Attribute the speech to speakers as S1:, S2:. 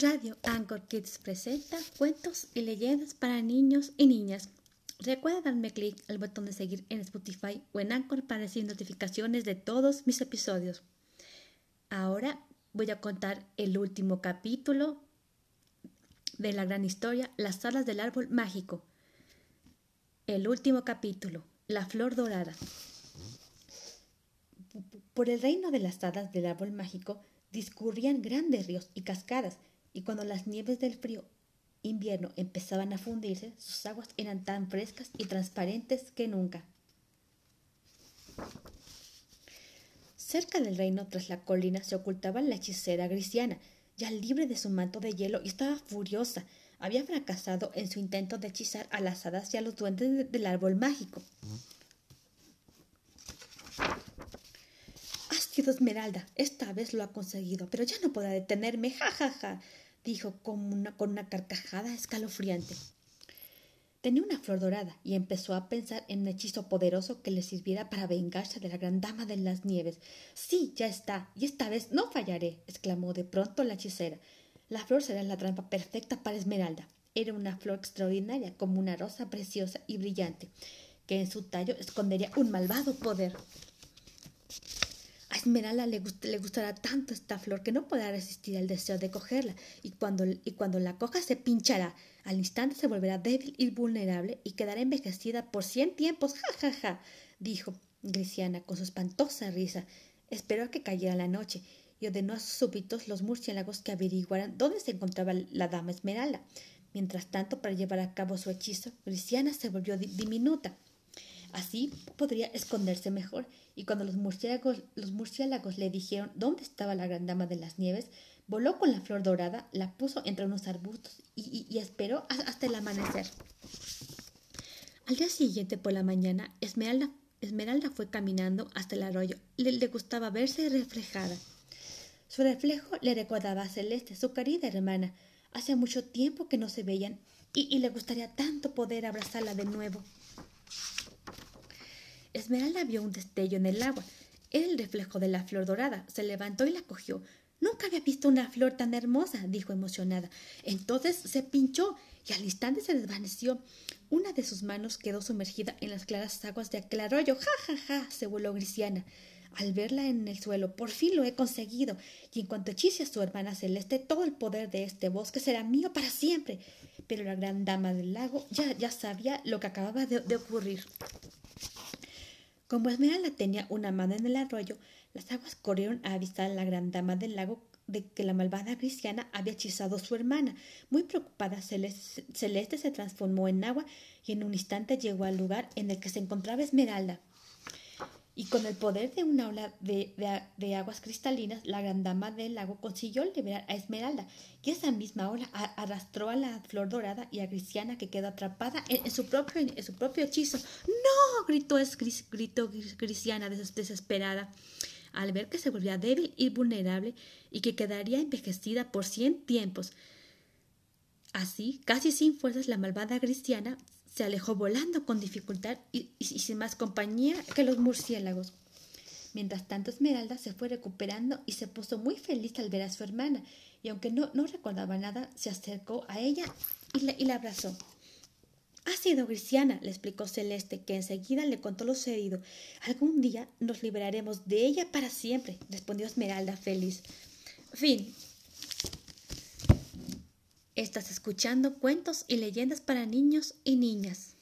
S1: Radio Anchor Kids presenta cuentos y leyendas para niños y niñas. Recuerda darme clic al botón de seguir en Spotify o en Anchor para recibir notificaciones de todos mis episodios. Ahora voy a contar el último capítulo de la gran historia Las alas del árbol mágico. El último capítulo, La flor dorada. Por el reino de las hadas del árbol mágico discurrían grandes ríos y cascadas y cuando las nieves del frío invierno empezaban a fundirse, sus aguas eran tan frescas y transparentes que nunca. Cerca del reino, tras la colina, se ocultaba la hechicera Grisiana, ya libre de su manto de hielo y estaba furiosa. Había fracasado en su intento de hechizar a las hadas y a los duendes del árbol mágico. Ha sido Esmeralda. Esta vez lo ha conseguido, pero ya no podrá detenerme. Ja, ja, ja dijo con una, con una carcajada escalofriante. Tenía una flor dorada y empezó a pensar en un hechizo poderoso que le sirviera para vengarse de la gran dama de las nieves. Sí, ya está, y esta vez no fallaré, exclamó de pronto la hechicera. La flor será la trampa perfecta para Esmeralda. Era una flor extraordinaria, como una rosa preciosa y brillante, que en su tallo escondería un malvado poder. Esmeralda le, gustará tanto esta flor que no podrá resistir el deseo de cogerla, y cuando, y cuando la coja se pinchará. Al instante se volverá débil y vulnerable y quedará envejecida por cien tiempos. Ja, ja, ja, dijo Grisiana con su espantosa risa. Esperó a que cayera la noche y ordenó a sus súbitos los murciélagos que averiguaran dónde se encontraba la dama Esmeralda. Mientras tanto, para llevar a cabo su hechizo, Grisiana se volvió diminuta Así podría esconderse mejor, y cuando los murciélagos, le dijeron dónde estaba la gran dama de las nieves, voló con la flor dorada, la puso entre unos arbustos y, esperó hasta el amanecer. Al día siguiente por la mañana, Esmeralda, Esmeralda fue caminando hasta el arroyo. Le, le, gustaba verse reflejada. Su reflejo le recordaba a Celeste, su querida hermana. Hacía mucho tiempo que no se veían y le gustaría tanto poder abrazarla de nuevo. Esmeralda vio un destello en el agua. Era el reflejo de la flor dorada. Se levantó y la cogió. Nunca había visto una flor tan hermosa, dijo emocionada. Entonces se pinchó y al instante se desvaneció. Una de sus manos quedó sumergida en las claras aguas de aquel arroyo. ¡Ja, ja, ja! se voló Grisiana. Al verla en el suelo, por fin lo he conseguido, y en cuanto hechice a su hermana celeste, todo el poder de este bosque será mío para siempre. Pero la gran dama del lago ya, ya sabía lo que acababa de ocurrir. Como Esmeralda tenía una mano en el arroyo, las aguas corrieron a avisar a la gran dama del lago de que la malvada cristiana había hechizado a su hermana. Muy preocupada, Celeste, Celeste se transformó en agua y en un instante llegó al lugar en el que se encontraba Esmeralda y con el poder de una ola de, aguas cristalinas, la gran dama del lago consiguió liberar a Esmeralda, y esa misma ola arrastró a la flor dorada y a Grisiana, que quedó atrapada en, su, propio, en su propio hechizo. ¡No! gritó, gritó Grisiana desesperada, al ver que se volvía débil y vulnerable y que quedaría envejecida por cien tiempos. Así, casi sin fuerzas, la malvada Grisiana se alejó volando con dificultad y, sin más compañía que los murciélagos. Mientras tanto, Esmeralda se fue recuperando y se puso muy feliz al ver a su hermana, y aunque no, no recordaba nada, se acercó a ella y la, y la abrazó. Ha sido Grisiana, le explicó Celeste, que enseguida le contó lo sucedido. Algún día nos liberaremos de ella para siempre, respondió Esmeralda feliz. Fin. Estás escuchando cuentos y leyendas para niños y niñas.